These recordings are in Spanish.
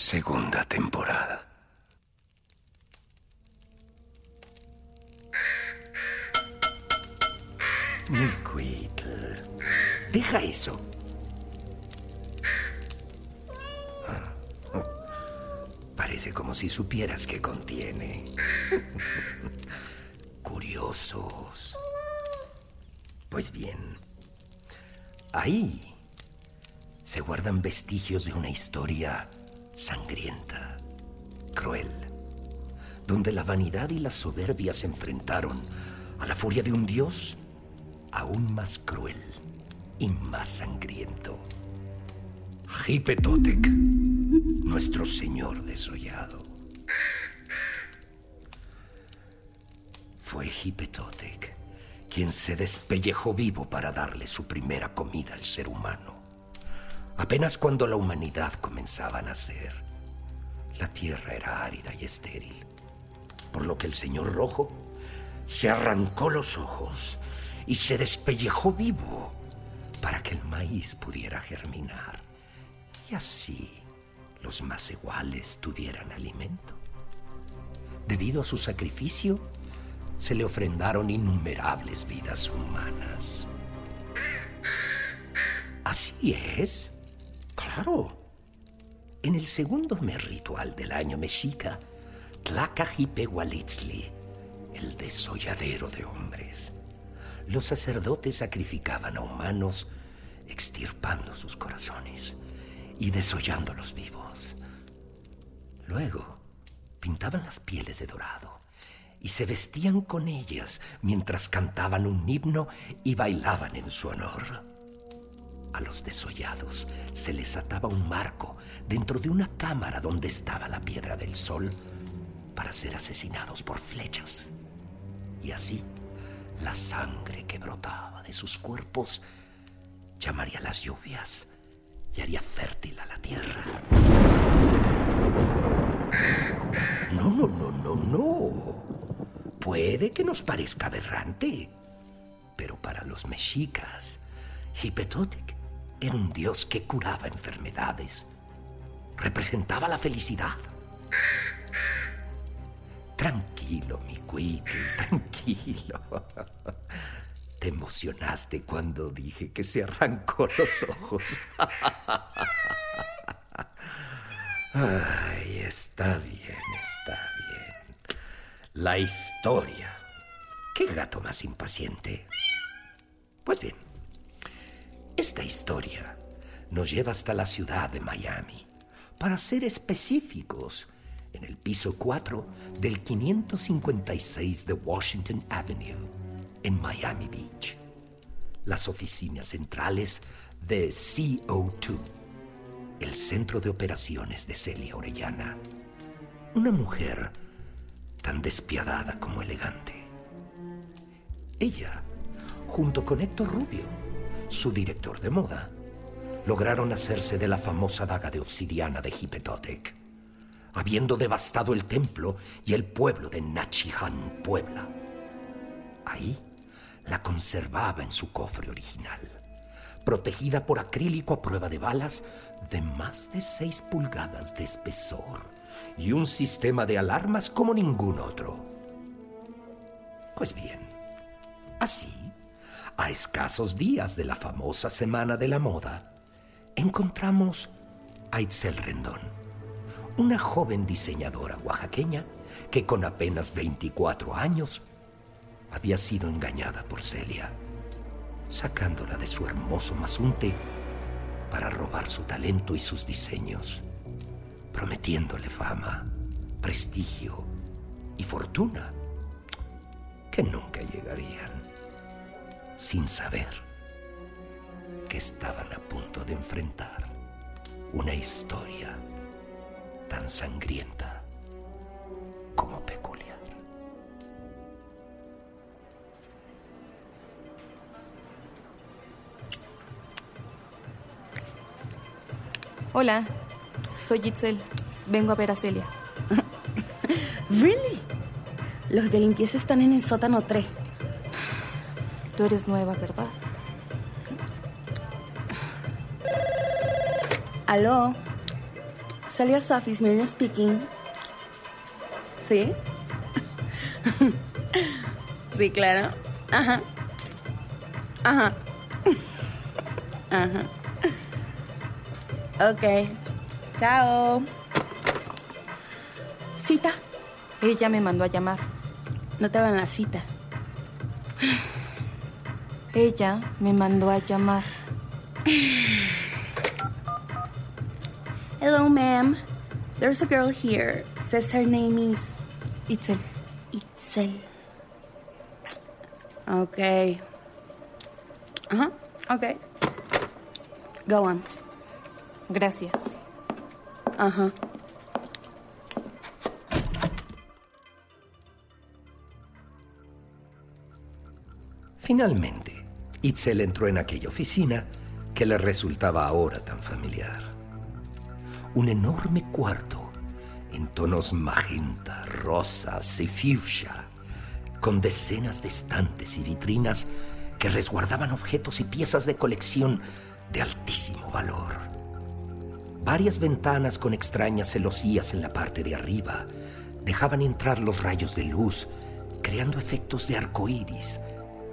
Segunda temporada. Miquitl, deja eso. Parece como si supieras qué contiene. Curiosos. Pues bien, ahí se guardan vestigios de una historia sangrienta, cruel, donde la vanidad y la soberbia se enfrentaron a la furia de un dios aún más cruel y más sangriento. Hipetotec, nuestro señor desollado. Fue Hipetotec quien se despellejó vivo para darle su primera comida al ser humano. Apenas cuando la humanidad comenzaba a nacer, la tierra era árida y estéril, por lo que el señor rojo se arrancó los ojos y se despellejó vivo para que el maíz pudiera germinar y así los más iguales tuvieran alimento. Debido a su sacrificio, se le ofrendaron innumerables vidas humanas. Así es. Claro. En el segundo mes ritual del año mexica, Tlacajipehualitzli, el desolladero de hombres, los sacerdotes sacrificaban a humanos extirpando sus corazones y desollándolos vivos. Luego, pintaban las pieles de dorado y se vestían con ellas mientras cantaban un himno y bailaban en su honor. A los desollados se les ataba un marco dentro de una cámara donde estaba la piedra del sol para ser asesinados por flechas. Y así, la sangre que brotaba de sus cuerpos llamaría las lluvias y haría fértil a la tierra. No, no, no, no, no. Puede que nos parezca aberrante, pero para los mexicas, Hipetotec era un dios que curaba enfermedades. Representaba la felicidad. Tranquilo, mi cuiqui, tranquilo. Te emocionaste cuando dije que se arrancó los ojos. Ay, está bien, está bien. La historia. ¿Qué gato más impaciente? Esta historia nos lleva hasta la ciudad de Miami. Para ser específicos, en el piso 4 del 556 de Washington Avenue, en Miami Beach. Las oficinas centrales de CO2, el centro de operaciones de Celia Orellana. Una mujer tan despiadada como elegante. Ella, junto con Héctor Rubio, su director de moda, lograron hacerse de la famosa daga de obsidiana de Hipetotec, habiendo devastado el templo y el pueblo de Nachihan, Puebla. Ahí la conservaba en su cofre original, protegida por acrílico a prueba de balas de más de 6 pulgadas de espesor y un sistema de alarmas como ningún otro. Pues bien, así, a escasos días de la famosa Semana de la Moda, encontramos a Itzel Rendón, una joven diseñadora oaxaqueña que con apenas 24 años había sido engañada por Celia, sacándola de su hermoso masunte para robar su talento y sus diseños, prometiéndole fama, prestigio y fortuna que nunca llegarían, sin saber que estaban a punto de enfrentar una historia tan sangrienta como peculiar. Hola, soy Itzel. Vengo a ver a Celia. ¿Really? Los de limpieza están en el sótano 3. Tú eres nueva, ¿verdad? Aló. Celia Safi, Mirna speaking. ¿Sí? sí, claro. Ajá. Ajá. Ajá. Ok. Chao. ¿Cita? Ella me mandó a llamar. No te van la cita. Ella me mandó a llamar. Hello, ma'am. There's a girl here. Says her name is Itzel. Itzel. Okay. Uh-huh. Okay. Go on. Gracias. Uh-huh. Finalmente, Itzel entró en aquella oficina que le resultaba ahora tan familiar. Un enorme cuarto en tonos magenta, rosas y fuchsia, con decenas de estantes y vitrinas que resguardaban objetos y piezas de colección de altísimo valor. Varias ventanas con extrañas celosías en la parte de arriba dejaban entrar los rayos de luz, creando efectos de arco iris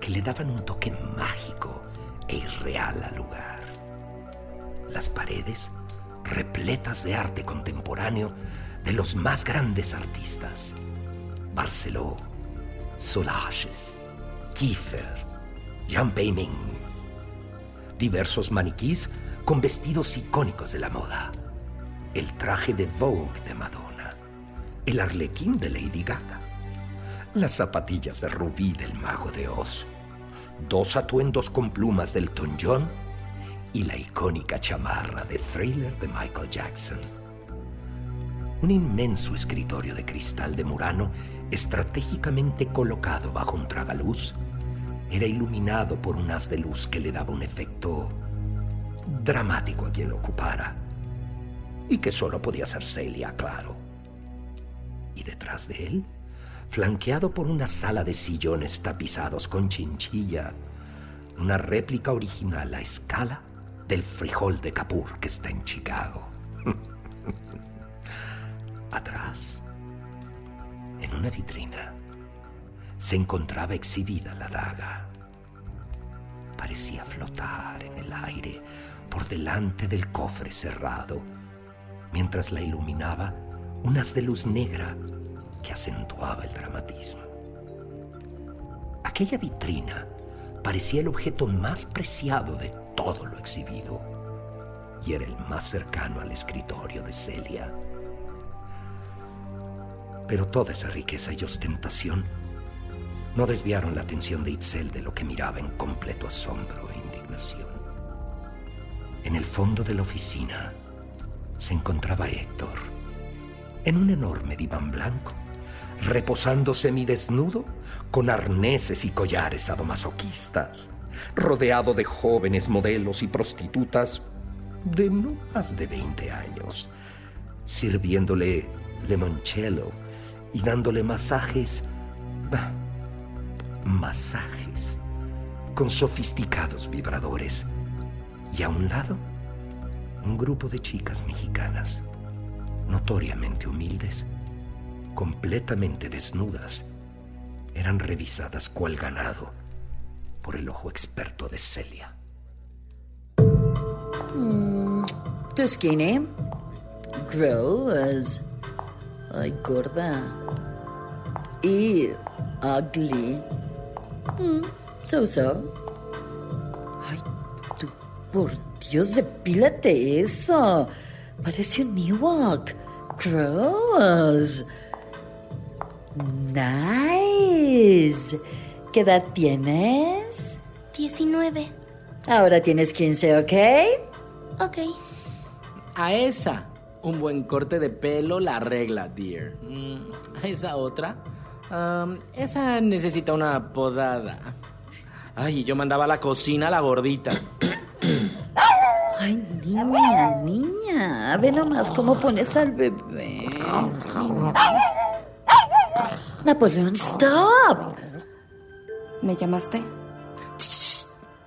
que le daban un toque mágico e irreal al lugar. Las paredes repletas de arte contemporáneo de los más grandes artistas. Barceló, Solages, Kiefer, Jean Peiming. Diversos maniquís con vestidos icónicos de la moda. El traje de Vogue de Madonna. El arlequín de Lady Gaga. Las zapatillas de rubí del mago de Oz. Dos atuendos con plumas del John y la icónica chamarra de Thriller de Michael Jackson. Un inmenso escritorio de cristal de Murano, estratégicamente colocado bajo un tragaluz, era iluminado por un haz de luz que le daba un efecto dramático a quien lo ocupara, y que solo podía ser Celia, claro. Y detrás de él, flanqueado por una sala de sillones tapizados con chinchilla, una réplica original a escala del frijol de Capur que está en Chicago. Atrás, en una vitrina, se encontraba exhibida la daga. Parecía flotar en el aire por delante del cofre cerrado, mientras la iluminaba un haz de luz negra que acentuaba el dramatismo. Aquella vitrina parecía el objeto más preciado de todo lo exhibido y era el más cercano al escritorio de Celia. Pero toda esa riqueza y ostentación no desviaron la atención de Itzel de lo que miraba en completo asombro e indignación. En el fondo de la oficina se encontraba Héctor, en un enorme diván blanco, reposando semidesnudo con arneses y collares sadomasoquistas, rodeado de jóvenes modelos y prostitutas de no más de 20 años, sirviéndole limoncello y dándole masajes, bah, masajes, con sofisticados vibradores. Y a un lado, un grupo de chicas mexicanas, notoriamente humildes, completamente desnudas, eran revisadas cual ganado por el ojo experto de Celia. Mm, too skinny. Ay, gorda. Y ugly. Mm, so so. Ay, tú, por Dios, depílate eso. Parece un Ewok. Gross. Nice. ¿Qué edad tienes? 19. Ahora tienes 15, ¿ok? Ok. A esa, un buen corte de pelo la regla, dear. Mm, a esa otra, um, esa necesita una podada. Ay, yo mandaba a la cocina a la gordita. Ay, niña, niña, ve nomás cómo pones al bebé. Napoleón, stop. ¿Me llamaste?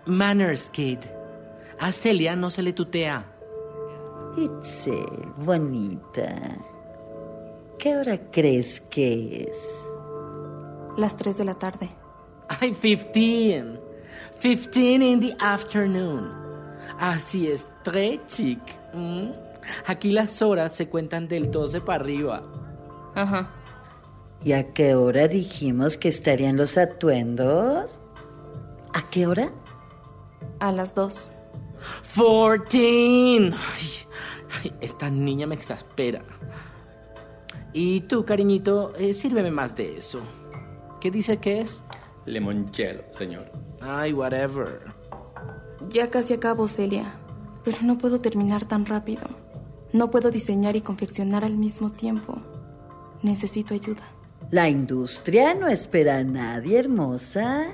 Manners, kid. A Celia no se le tutea. Itzel, bonita. ¿Qué hora crees que es? Las 3 de la tarde. Ay, 15. 15 in the afternoon. Así es, tres chic. Mm. Aquí las horas se cuentan del 12 para arriba. Ajá. ¿Y a qué hora dijimos que estarían los atuendos? ¿A qué hora? A las 2. 14. Ay, ay, esta niña me exaspera. Y tú, cariñito, eh, sírveme más de eso. ¿Qué dice que es? Limoncello, señor. Ay, whatever. Ya casi acabo, Celia. Pero no puedo terminar tan rápido. No puedo diseñar y confeccionar al mismo tiempo. Necesito ayuda. La industria no espera a nadie, hermosa.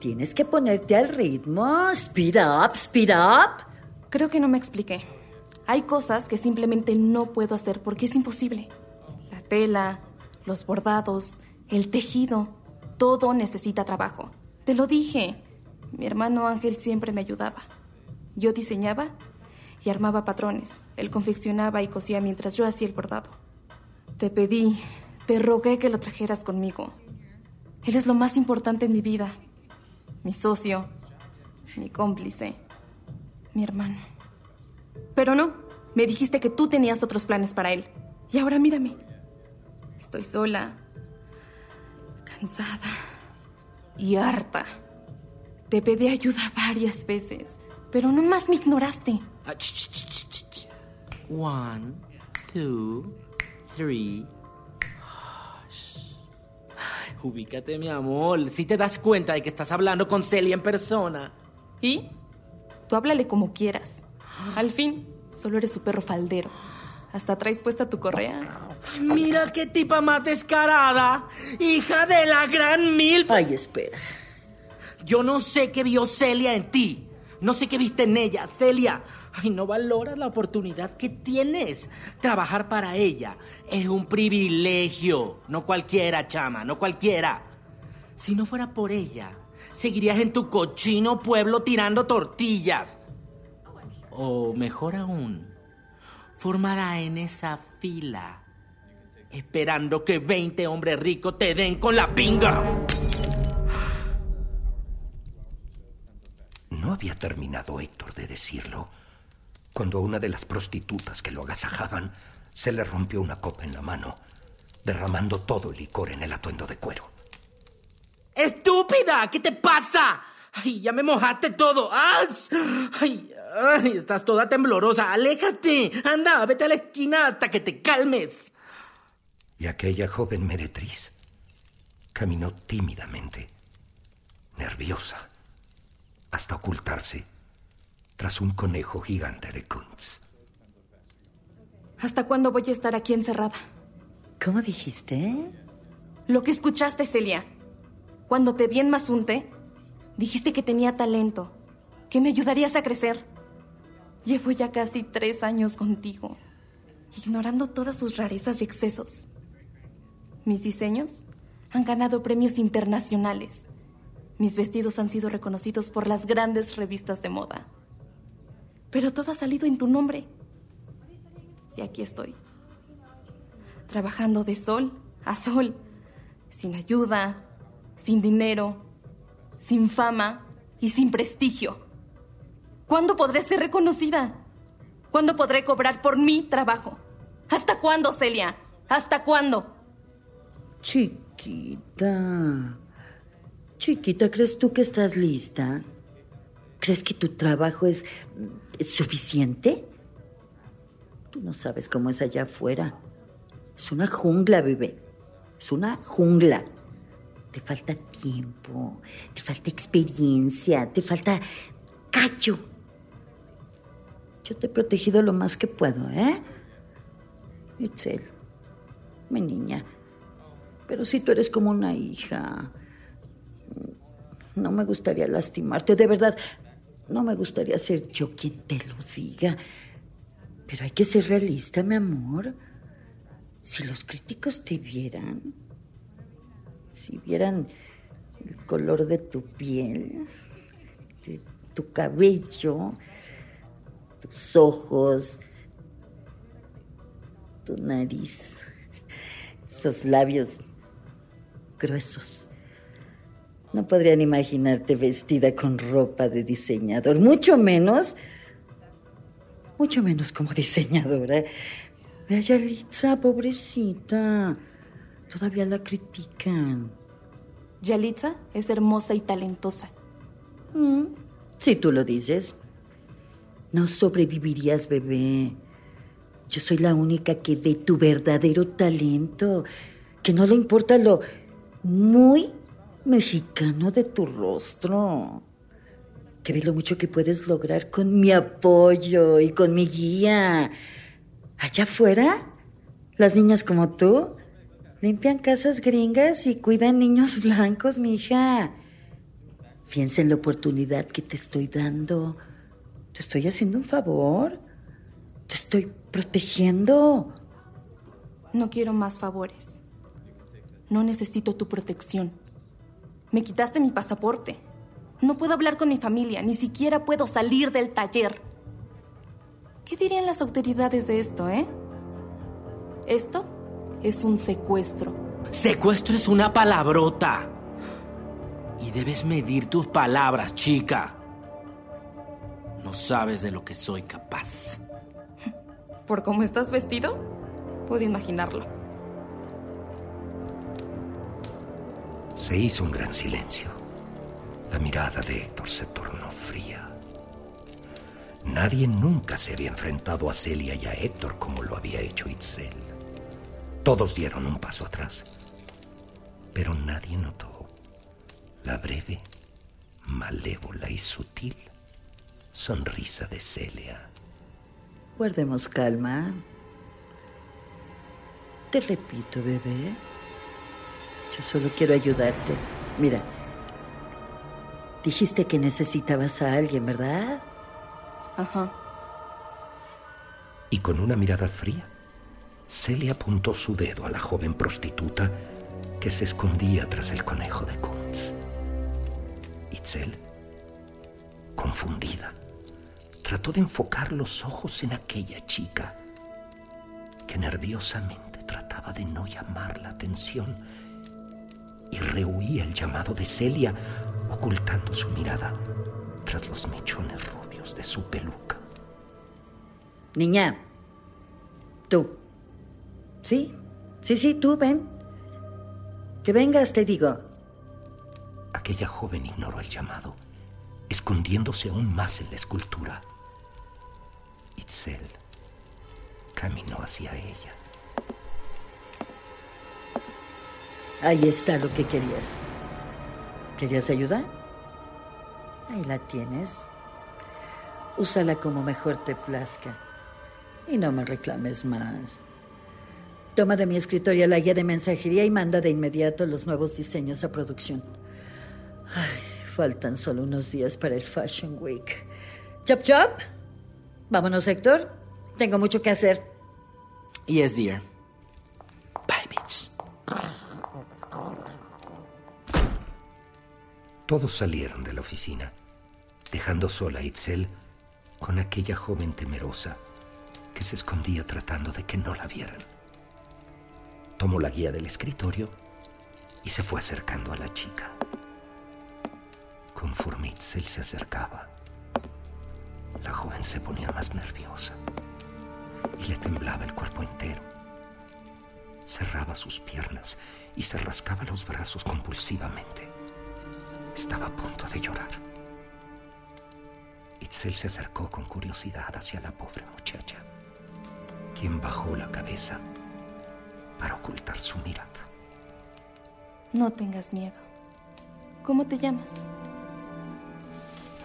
Tienes que ponerte al ritmo. Speed up, speed up. Creo que no me expliqué. Hay cosas que simplemente no puedo hacer porque es imposible. La tela, los bordados, el tejido, todo necesita trabajo. Te lo dije. Mi hermano Ángel siempre me ayudaba. Yo diseñaba y armaba patrones. Él confeccionaba y cosía mientras yo hacía el bordado. Te pedí, te rogué que lo trajeras conmigo. Él es lo más importante en mi vida. Mi socio, mi cómplice, mi hermano. Pero no, me dijiste que tú tenías otros planes para él. Y ahora mírame. Estoy sola, cansada y harta. Te pedí ayuda varias veces, pero nomás me ignoraste. Ah. One, two, three. Ubícate, mi amor. Si te das cuenta de que estás hablando con Celia en persona. ¿Y? Tú háblale como quieras. Al fin, solo eres su perro faldero. Hasta traes puesta tu correa. Mira qué tipa más descarada. Hija de la gran mil. Ay, espera. Yo no sé qué vio Celia en ti. No sé qué viste en ella, Celia. Ay, no valoras la oportunidad que tienes. Trabajar para ella es un privilegio. No cualquiera, chama, no cualquiera. Si no fuera por ella, seguirías en tu cochino pueblo tirando tortillas. O mejor aún, formada en esa fila, esperando que 20 hombres ricos te den con la pinga. No había terminado Héctor de decirlo cuando a una de las prostitutas que lo agasajaban se le rompió una copa en la mano, derramando todo el licor en el atuendo de cuero. ¡Estúpida! ¿Qué te pasa? ¡Ay, ya me mojaste todo! ¡As! ¡Ay, ay! Estás toda temblorosa. ¡Aléjate! Anda, vete a la esquina hasta que te calmes. Y aquella joven meretriz caminó tímidamente, nerviosa, hasta ocultarse tras un conejo gigante de Kuntz. ¿Hasta cuándo voy a estar aquí encerrada? ¿Cómo dijiste? Lo que escuchaste, Celia. Cuando te vi en Mazunte, dijiste que tenía talento, que me ayudarías a crecer. Llevo ya casi tres años contigo, ignorando todas sus rarezas y excesos. Mis diseños han ganado premios internacionales. Mis vestidos han sido reconocidos por las grandes revistas de moda. Pero todo ha salido en tu nombre. Y aquí estoy, trabajando de sol a sol, sin ayuda, sin dinero, sin fama y sin prestigio. ¿Cuándo podré ser reconocida? ¿Cuándo podré cobrar por mi trabajo? ¿Hasta cuándo, Celia? ¿Hasta cuándo? Chiquita. Chiquita, ¿crees tú que estás lista? ¿Crees que tu trabajo es, es suficiente? Tú no sabes cómo es allá afuera. Es una jungla, bebé. Es una jungla. Te falta tiempo, te falta experiencia, te falta callo. Yo te he protegido lo más que puedo, ¿eh? Itzel, mi niña. Pero si tú eres como una hija, no me gustaría lastimarte. De verdad, no me gustaría ser yo quien te lo diga. Pero hay que ser realista, mi amor. Si los críticos te vieran, si vieran el color de tu piel, de tu cabello, tus ojos, tu nariz, esos labios gruesos. No podrían imaginarte vestida con ropa de diseñador, mucho menos, mucho menos como diseñadora. Ve a Yalitza, pobrecita. Todavía la critican. Yalitza es hermosa y talentosa. Mm, si tú lo dices. No sobrevivirías, bebé. Yo soy la única que ve tu verdadero talento, que no le importa lo muy mexicano de tu rostro, que ve lo mucho que puedes lograr con mi apoyo y con mi guía. Allá afuera, las niñas como tú Limpian casas gringas y cuidan niños blancos, mi hija. Piensa en la oportunidad que te estoy dando. Te estoy haciendo un favor. Te estoy protegiendo. No quiero más favores. No necesito tu protección. Me quitaste mi pasaporte. No puedo hablar con mi familia, ni siquiera puedo salir del taller. ¿Qué dirían las autoridades de esto, eh? Esto es un secuestro. Secuestro es una palabrota. Y debes medir tus palabras, chica. No sabes de lo que soy capaz. ¿Por cómo estás vestido? Puedo imaginarlo. Se hizo un gran silencio. La mirada de Héctor se tornó fría. Nadie nunca se había enfrentado a Celia y a Héctor como lo había hecho Itzel. Todos dieron un paso atrás, pero nadie notó la breve, malévola y sutil sonrisa de Celia. Guardemos calma. Te repito, bebé. Yo solo quiero ayudarte. Mira, dijiste que necesitabas a alguien, ¿verdad? Ajá. Y con una mirada fría, Celia apuntó su dedo a la joven prostituta que se escondía tras el conejo de Kuntz. Itzel, confundida, trató de enfocar los ojos en aquella chica que nerviosamente trataba de no llamar la atención y rehuía el llamado de Celia, ocultando su mirada tras los mechones rubios de su peluca. Niña, tú. Sí, sí, sí, tú ven. Que vengas, te digo. Aquella joven ignoró el llamado, escondiéndose aún más en la escultura. Itzel caminó hacia ella. Ahí está lo que querías. ¿Querías ayuda? Ahí la tienes. Úsala como mejor te plazca. Y no me reclames más. Toma de mi escritorio la guía de mensajería y manda de inmediato los nuevos diseños a producción. Ay, faltan solo unos días para el Fashion Week. Chop chop. Vámonos, Héctor. Tengo mucho que hacer. Yes, dear. Todos salieron de la oficina, dejando sola a Itzel con aquella joven temerosa que se escondía tratando de que no la vieran. Tomó la guía del escritorio y se fue acercando a la chica. Conforme Itzel se acercaba, la joven se ponía más nerviosa y le temblaba el cuerpo entero. Cerraba sus piernas y se rascaba los brazos compulsivamente. Estaba a punto de llorar. Itzel se acercó con curiosidad hacia la pobre muchacha, quien bajó la cabeza para ocultar su mirada. No tengas miedo. ¿Cómo te llamas?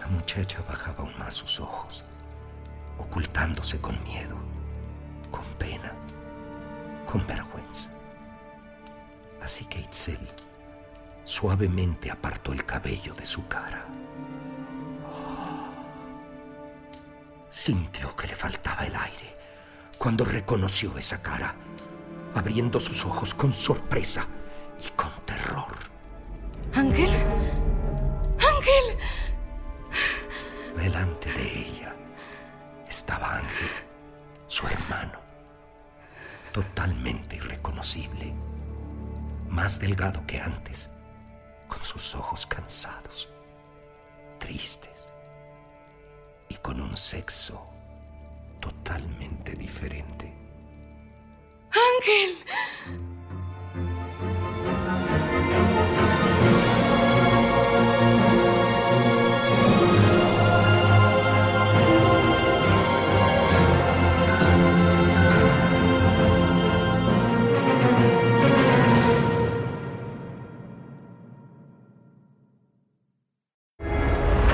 La muchacha bajaba aún más sus ojos, ocultándose con miedo, con pena, con vergüenza. Así que Itzel suavemente apartó el cabello de su cara. Sintió que le faltaba el aire cuando reconoció esa cara, abriendo sus ojos con sorpresa y con terror. ¿Ángel? ¡Ángel! Delante de ella estaba Ángel, su hermano, totalmente irreconocible, más delgado que antes,